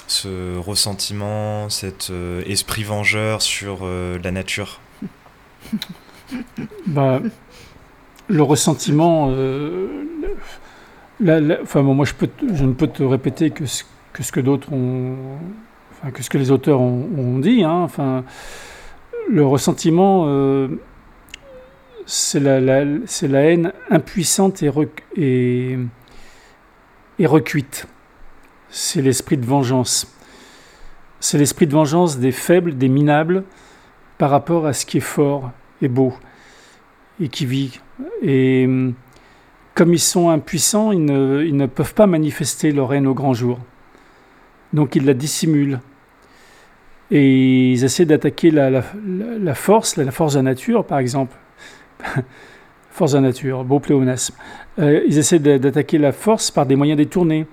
ce ressentiment, cet esprit vengeur sur la nature? Bah, Le ressentiment, enfin, moi, je, ne peux te répéter que ce que, d'autres que ce que les auteurs ont, dit. Hein, enfin, le ressentiment, euh, c'est la, haine impuissante et, et recuite. C'est l'esprit de vengeance. C'est l'esprit de vengeance des faibles, des minables, par rapport à ce qui est fort et beau et qui vit. Et comme ils sont impuissants, ils ne, peuvent pas manifester leur haine au grand jour. Donc ils la dissimulent. Et ils essaient d'attaquer la, force, la, force de la nature, par exemple. force de la nature, beau pléonasme. Euh, ils essaient d'attaquer la force par des moyens détournés.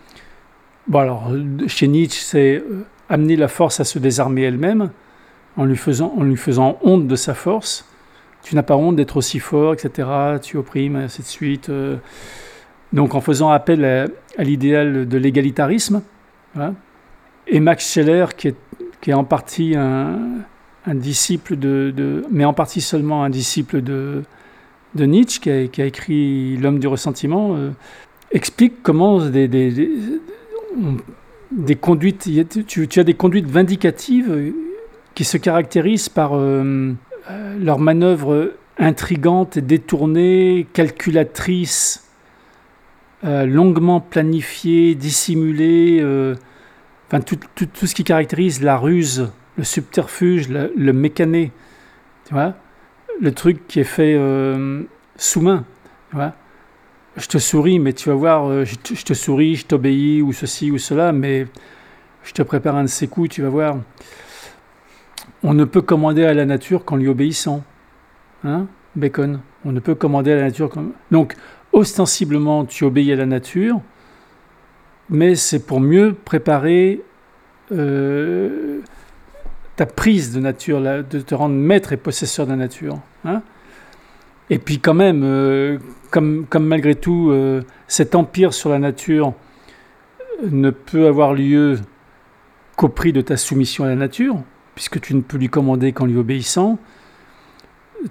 Bon, alors, chez Nietzsche, c'est euh, amener la force à se désarmer elle-même, en en lui faisant honte de sa force tu n'as pas honte d'être aussi fort, etc. Tu opprimes, ainsi de suite. Euh. Donc en faisant appel à, l'idéal de l'égalitarisme. Et Max Scheller, qui est, en partie un, disciple de, mais en partie seulement un disciple de, Nietzsche, qui a, écrit L'homme du ressentiment, euh, explique comment des, conduites, tu, as des conduites vindicatives qui se caractérisent par euh, euh, leurs manœuvres intrigantes, détournées, calculatrices, euh, longuement planifiées, dissimulées. Euh, enfin, tout, tout, tout, ce qui caractérise la ruse, le subterfuge, le, mécané, tu vois, le truc qui est fait euh, sous-main, tu vois. Je te souris, mais tu vas voir, je te, je te souris, je t'obéis, ou ceci ou cela, mais je te prépare un de ces coups, tu vas voir. On ne peut commander à la nature qu'en lui obéissant. Hein Bacon? On ne peut commander à la nature comme. Donc, ostensiblement, tu obéis à la nature, mais c'est pour mieux préparer euh, ta prise de nature, de te rendre maître et possesseur de la nature. Hein? Et puis, quand même, euh, comme, comme, malgré tout, euh, cet empire sur la nature ne peut avoir lieu qu'au prix de ta soumission à la nature, puisque tu ne peux lui commander qu'en lui obéissant,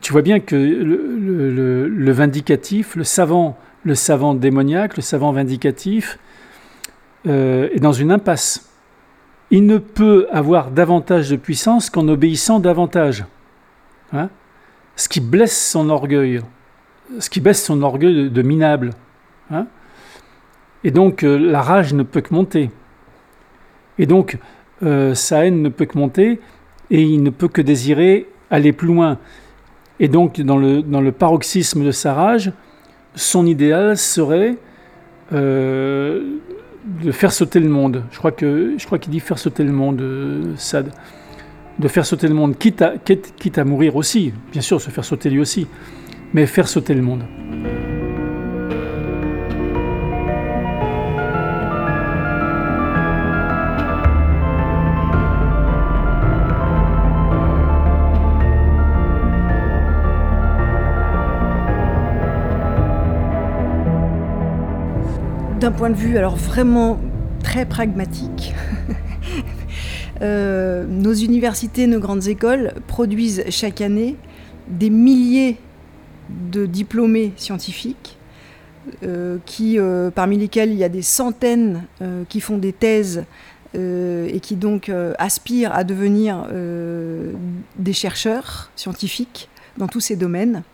tu vois bien que le, vindicatif, le savant, le savant démoniaque, le savant vindicatif, euh, est dans une impasse. Il ne peut avoir davantage de puissance qu'en obéissant davantage. Hein. ce qui blesse son orgueil, ce qui baisse son orgueil de, minable. Hein. et donc euh, la rage ne peut que monter. Et donc euh, sa haine ne peut que monter et il ne peut que désirer aller plus loin. Et donc, dans le, dans le paroxysme de sa rage, son idéal serait euh, de faire sauter le monde. Je crois que je crois qu'il dit faire sauter le monde, euh, Sad. De faire sauter le monde, quitte à mourir aussi, bien sûr, se faire sauter lui aussi, mais faire sauter le monde. D'un point de vue alors vraiment très pragmatique, euh, nos universités, nos grandes écoles produisent chaque année des milliers de diplômés scientifiques, euh, qui, euh, parmi lesquels il y a des centaines qui font des thèses et qui donc aspirent à devenir des chercheurs scientifiques dans tous ces domaines.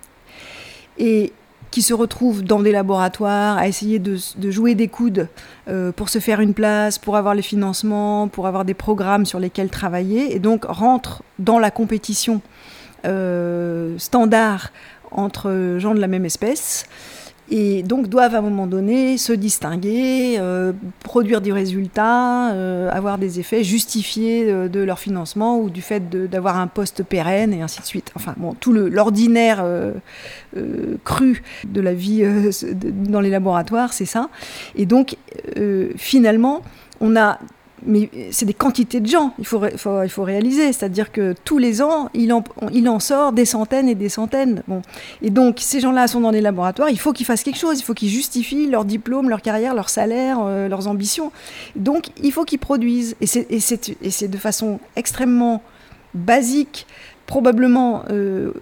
Et qui se retrouvent dans des laboratoires à essayer de, jouer des coudes euh, pour se faire une place, pour avoir les financements, pour avoir des programmes sur lesquels travailler, et donc rentrent dans la compétition euh, standard entre gens de la même espèce et donc doivent à un moment donné se distinguer, euh, produire du résultat, euh, avoir des effets justifiés de, leur financement ou du fait d'avoir un poste pérenne et ainsi de suite. Enfin bon, tout l'ordinaire euh, cru de la vie dans les laboratoires, c'est ça. Et donc finalement, on a mais c'est des quantités de gens, il faut, il faut réaliser. C'est-à-dire que tous les ans, il en, il en sort des centaines et des centaines. Bon. Et donc, ces gens-là sont dans les laboratoires, il faut qu'ils fassent quelque chose, il faut qu'ils justifient leur diplôme, leur carrière, leur salaire, euh, leurs ambitions. Donc, il faut qu'ils produisent. Et c'est de façon extrêmement basique, probablement euh,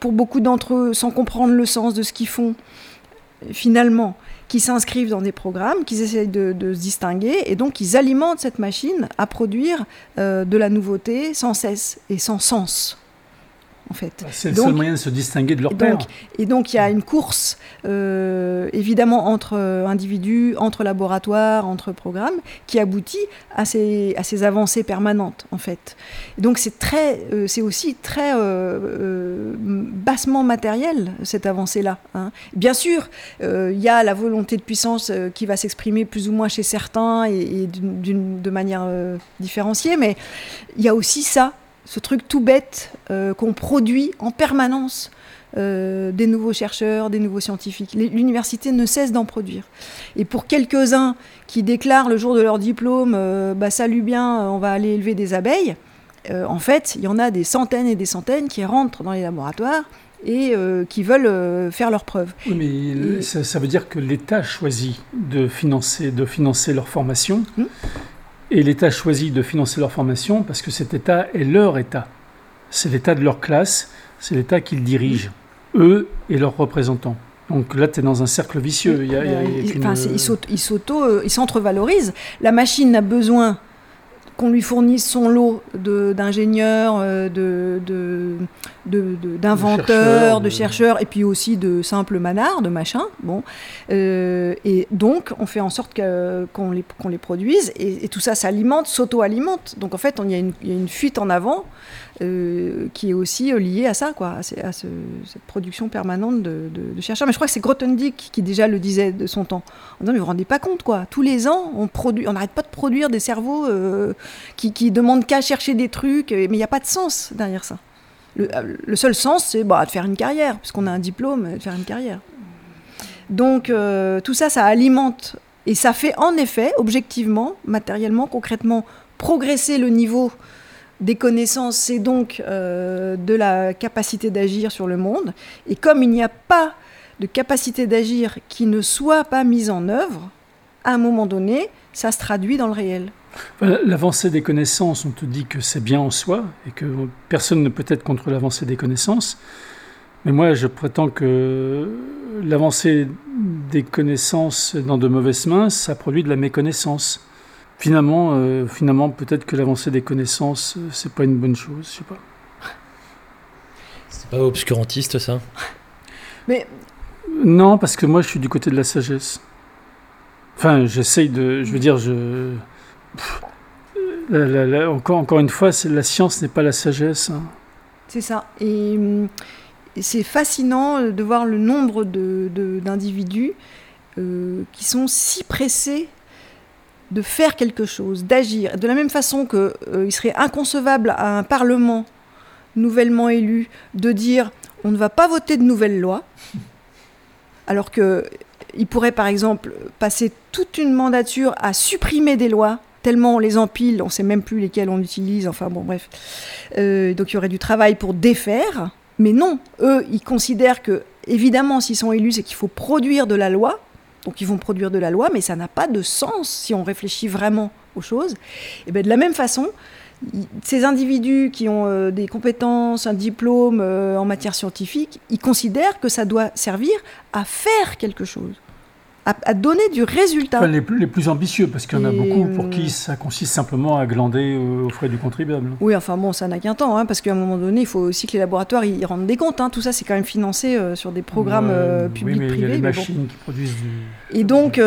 pour beaucoup d'entre eux, sans comprendre le sens de ce qu'ils font, finalement qui s'inscrivent dans des programmes, qui essayent de, se distinguer, et donc ils alimentent cette machine à produire euh, de la nouveauté sans cesse et sans sens fait. Bah, c'est le seul moyen de se distinguer de leur père. et donc il y a une course, euh, évidemment, entre euh, individus, entre laboratoires, entre programmes, qui aboutit à ces, à ces avancées permanentes, en fait. donc c'est très, euh, c'est aussi très bassement matériel, cette avancée-là. Hein. Bien sûr, il y a la volonté de puissance qui va s'exprimer plus ou moins chez certains et, et de manière différenciée, mais il y a aussi ça ce truc tout bête euh, qu'on produit en permanence euh, des nouveaux chercheurs, des nouveaux scientifiques. L'université ne cesse d'en produire. Et pour quelques-uns qui déclarent le jour de leur diplôme, euh, bah, salut bien, on va aller élever des abeilles, en fait, il y en a des centaines et des centaines qui rentrent dans les laboratoires et qui veulent faire leurs preuves. Oui, mais ça, veut dire que l'État choisit de financer, de financer leur formation. Hum? Et l'État choisit de financer leur formation parce que cet État est leur État. C'est l'État de leur classe, c'est l'État qu'ils dirigent, eux et leurs représentants. Donc là, tu es dans un cercle vicieux. Il, s'entre-valorise. La machine a besoin qu'on lui fournisse son lot d'ingénieurs, euh, de, d'inventeurs, de, de, chercheurs, et puis aussi de simples manards, de machins. Bon. Euh, et donc, on fait en sorte qu'on les, qu'on les produise, et, tout ça s'alimente, s'auto-alimente. Donc, en fait, il y, a une fuite en avant euh, qui est aussi liée à ça, quoi, à, cette production permanente de, chercheurs. Mais je crois que c'est Grothendieck qui déjà le disait de son temps. En disant, mais vous vous rendez pas compte, quoi. Tous les ans, on produit, on n'arrête pas de produire des cerveaux qui, qui demandent qu'à chercher des trucs, mais il n'y a pas de sens derrière ça. Le, seul sens, c'est bah, de faire une carrière, puisqu'on a un diplôme, de faire une carrière. Donc euh, tout ça, ça alimente. Et ça fait en effet, objectivement, matériellement, concrètement, progresser le niveau des connaissances et donc euh, de la capacité d'agir sur le monde. Et comme il n'y a pas de capacité d'agir qui ne soit pas mise en œuvre, à un moment donné, ça se traduit dans le réel. L'avancée des connaissances, on te dit que c'est bien en soi et que personne ne peut être contre l'avancée des connaissances. Mais moi, je prétends que l'avancée des connaissances dans de mauvaises mains, ça produit de la méconnaissance. Finalement, euh, finalement peut-être que l'avancée des connaissances, euh, c'est pas une bonne chose, je sais pas. C'est pas obscurantiste, ça? Mais. Non, parce que moi, je suis du côté de la sagesse. Enfin, j'essaye de. Je veux dire, je encore, encore une fois, la science n'est pas la sagesse. Hein. C'est ça. Et, c'est fascinant de voir le nombre d'individus de, euh, qui sont si pressés de faire quelque chose, d'agir. De la même façon qu'il euh, serait inconcevable à un Parlement nouvellement élu de dire on ne va pas voter de nouvelles lois, alors qu'il pourrait par exemple passer toute une mandature à supprimer des lois tellement on les empile, on ne sait même plus lesquels on utilise, enfin bon bref. Euh, donc il y aurait du travail pour défaire, mais non, eux, ils considèrent que, évidemment, s'ils sont élus, c'est qu'il faut produire de la loi, donc ils vont produire de la loi, mais ça n'a pas de sens si on réfléchit vraiment aux choses. Et bien de la même façon, ces individus qui ont euh, des compétences, un diplôme euh, en matière scientifique, ils considèrent que ça doit servir à faire quelque chose à, donner du résultat. les, plus, les, plus, ambitieux, parce qu'il y en a beaucoup pour qui ça consiste simplement à glander euh, aux frais du contribuable. Oui, enfin bon, ça n'a qu'un temps, hein, parce qu'à un moment donné, il faut aussi que les laboratoires ils rendent des comptes. Hein. Tout ça, c'est quand même financé euh, sur des programmes euh, publics, oui, privés. Il y a les machines qui produisent du... Et donc,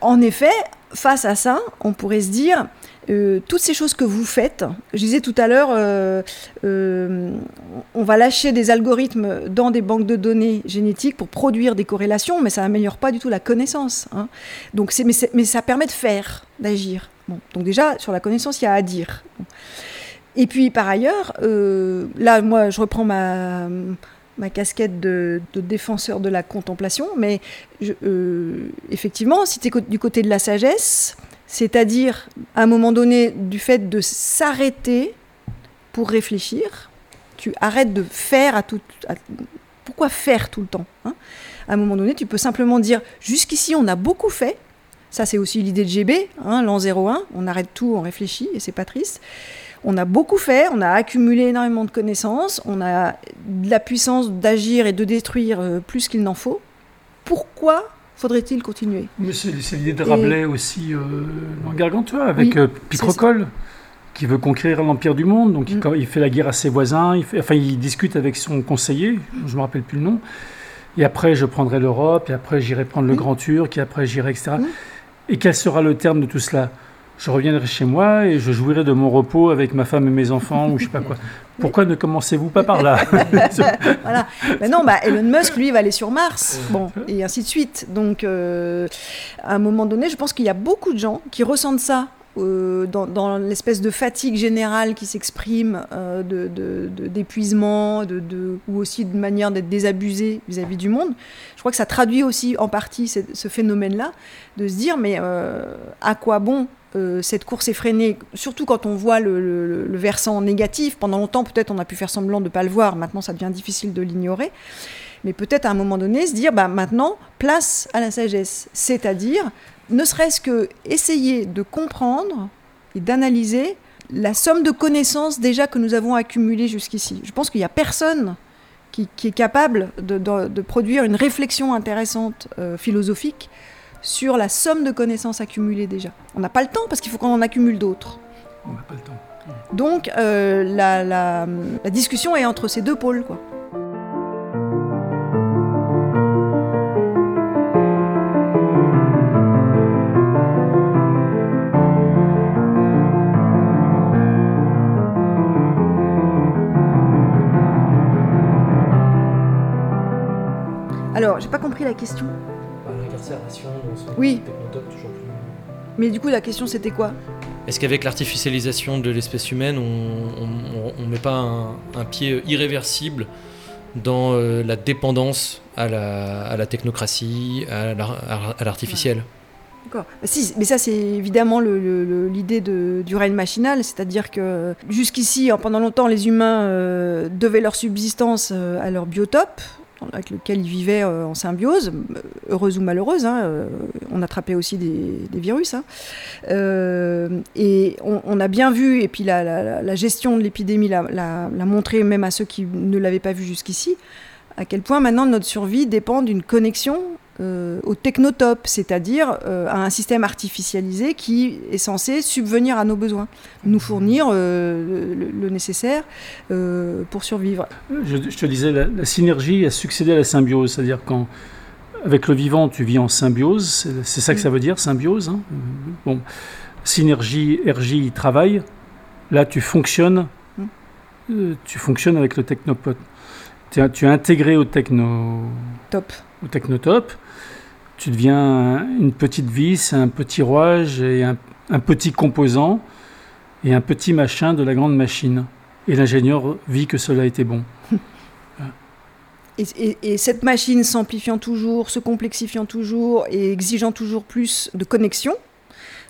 en effet, face à ça, on pourrait se dire, euh, toutes ces choses que vous faites, je disais tout à l'heure, euh, euh, on va lâcher des algorithmes dans des banques de données génétiques pour produire des corrélations, mais ça n'améliore pas du tout la connaissance. Hein. Donc mais, ça permet de faire, d'agir. Donc déjà, sur la connaissance, il y a à dire. Et puis par ailleurs, là, moi, je reprends ma, ma casquette de, défenseur de la contemplation, mais effectivement, si tu es du côté de la sagesse, c'est-à-dire à un moment donné du fait de s'arrêter pour réfléchir. Tu arrêtes de faire à tout. pourquoi faire tout le temps hein? À un moment donné, tu peux simplement dire jusqu'ici on a beaucoup fait. Ça c'est aussi l'idée de GB, hein, l'an 01. On arrête tout, on réfléchit et c'est pas triste. On a beaucoup fait, on a accumulé énormément de connaissances, on a de la puissance d'agir et de détruire euh, plus qu'il n'en faut. Pourquoi faudrait-il continuer? C'est l'idée de Rabelais aussi euh, dans Gargantua, avec euh, Picrocole, qui veut conquérir l'Empire du Monde. Donc mm. il, fait la guerre à ses voisins, il enfin il discute avec son conseiller, je ne me rappelle plus le nom. Et après, je prendrai l'Europe, et après, j'irai prendre le mm. Grand Turc, et après, j'irai, etc. Mm. Et quel sera le terme de tout cela? Je reviendrai chez moi et je jouirai de mon repos avec ma femme et mes enfants ou je sais pas quoi. Pourquoi ne commencez-vous pas par là. Mais non, bah, Elon Musk, lui, va aller sur Mars. Et ainsi de suite. Donc, euh, à un moment donné, je pense qu'il y a beaucoup de gens qui ressentent ça euh, dans, l'espèce de fatigue générale qui s'exprime, euh, d'épuisement, de, de, ou aussi de manière d'être désabusé vis-à-vis du monde. Je crois que ça traduit aussi en partie ce, phénomène-là, de se dire mais à quoi bon euh, cette course effrénée, surtout quand on voit le, versant négatif. Pendant longtemps, peut-être on a pu faire semblant de ne pas le voir, maintenant ça devient difficile de l'ignorer. Mais peut-être à un moment donné se dire, bah, maintenant, place à la sagesse. C'est-à-dire, ne serait-ce que essayer de comprendre et d'analyser la somme de connaissances déjà que nous avons accumulées jusqu'ici. Je pense qu'il n'y a personne qui, est capable de, produire une réflexion intéressante euh, philosophique sur la somme de connaissances accumulées déjà. On n'a pas le temps parce qu'il faut qu'on en accumule d'autres. On n'a pas le temps. Donc euh, la, la, la, discussion est entre ces deux pôles. Quoi. J'ai pas compris la question. Bah, L'incarcération Oui. technotope toujours plus. Mais du coup, la question c'était quoi? Est-ce qu'avec l'artificialisation de l'espèce humaine, on ne met pas un, un, pied irréversible dans euh, la dépendance à la, à la technocratie, à l'artificiel? La, D'accord. Si, mais ça, c'est évidemment l'idée du rail machinal, c'est-à-dire que jusqu'ici, pendant longtemps, les humains euh, devaient leur subsistance euh, à leur biotope, avec lequel ils vivaient euh, en symbiose, heureuse ou malheureuse. Hein, euh, on attrapait aussi des, virus. Hein. Euh, et on, a bien vu, et puis la, la gestion de l'épidémie l'a montré même à ceux qui ne l'avaient pas vu jusqu'ici, à quel point maintenant notre survie dépend d'une connexion euh, au technotope, c'est-à-dire euh, à un système artificialisé qui est censé subvenir à nos besoins, nous fournir euh, le, le, nécessaire pour survivre. Je, je, te disais, la, la, synergie a succédé à la symbiose, c'est-à-dire quand avec le vivant tu vis en symbiose, c'est ça que ça veut dire, symbiose. Hein? Bon, synergie, RJ, travail, là tu fonctionnes, tu fonctionnes avec le technopote. Tu es, tu es intégré au techno... Top. Au technotop tu deviens une petite vis, un petit rouage et un, petit composant et un petit machin de la grande machine. Et l'ingénieur vit que cela était bon. et, et, et, cette machine s'amplifiant toujours, se complexifiant toujours et exigeant toujours plus de connexion,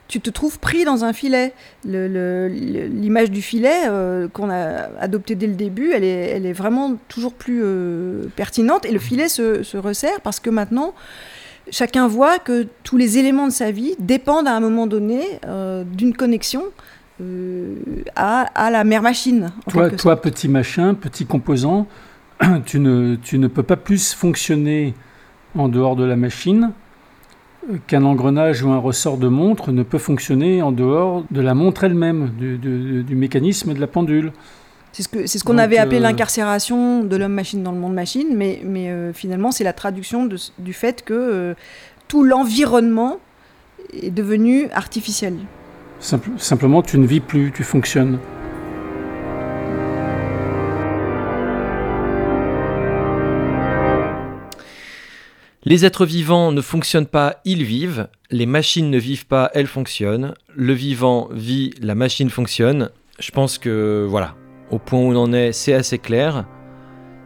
tu te trouves pris dans un filet. L'image du filet euh, qu'on a adopté dès le début, elle est, vraiment toujours plus euh, pertinente et le filet se resserre parce que maintenant, chacun voit que tous les éléments de sa vie dépendent à un moment donné euh, d'une connexion euh, à, à, la mère machine. Toi, petit machin, petit composant, tu ne, tu ne peux pas plus fonctionner en dehors de la machine qu'un engrenage ou un ressort de montre ne peut fonctionner en dehors de la montre elle-même, du, du, du mécanisme de la pendule. C'est ce qu'on ce qu'on avait appelé euh... l'incarcération de l'homme-machine dans le monde machine, mais, mais euh, finalement c'est la traduction de, du fait que euh, tout l'environnement est devenu artificiel. Simple, simplement, tu ne vis plus, tu fonctionnes. Les êtres vivants ne fonctionnent pas, ils vivent. Les machines ne vivent pas, elles fonctionnent. Le vivant vit, la machine fonctionne. Je pense que voilà, au point où on en est, c'est assez clair.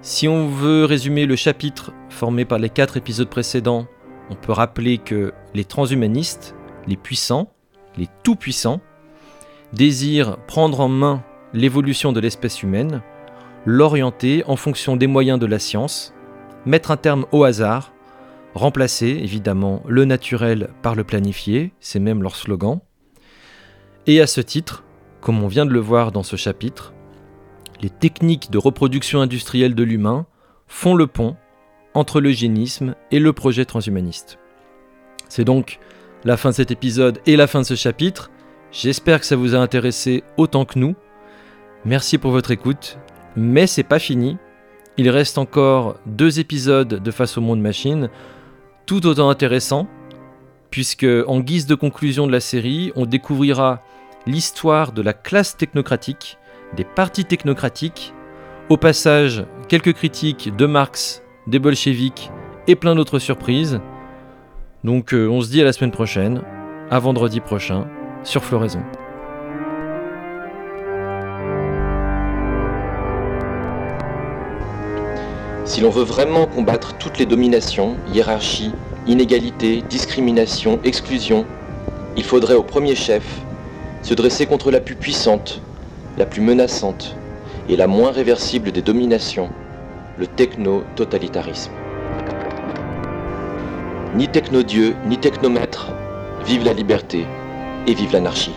Si on veut résumer le chapitre formé par les quatre épisodes précédents, on peut rappeler que les transhumanistes, les puissants, les tout-puissants, désirent prendre en main l'évolution de l'espèce humaine, l'orienter en fonction des moyens de la science, mettre un terme au hasard, remplacer évidemment le naturel par le planifié, c'est même leur slogan. Et à ce titre, comme on vient de le voir dans ce chapitre, les techniques de reproduction industrielle de l'humain font le pont entre l'eugénisme et le projet transhumaniste. C'est donc la fin de cet épisode et la fin de ce chapitre. J'espère que ça vous a intéressé autant que nous. Merci pour votre écoute, mais c'est pas fini. Il reste encore deux épisodes de Face au monde machine, tout autant intéressants, puisque en guise de conclusion de la série, on découvrira l'histoire de la classe technocratique des partis technocratiques, au passage quelques critiques de Marx, des bolcheviks et plein d'autres surprises. Donc euh, on se dit à la semaine prochaine, à vendredi prochain, sur Floraison. Si l'on veut vraiment combattre toutes les dominations, hiérarchies, inégalités, discriminations, exclusions, il faudrait au premier chef se dresser contre la plus puissante, la plus menaçante et la moins réversible des dominations, le techno-totalitarisme. Ni techno-dieu, ni technomètre, vive la liberté et vive l'anarchie.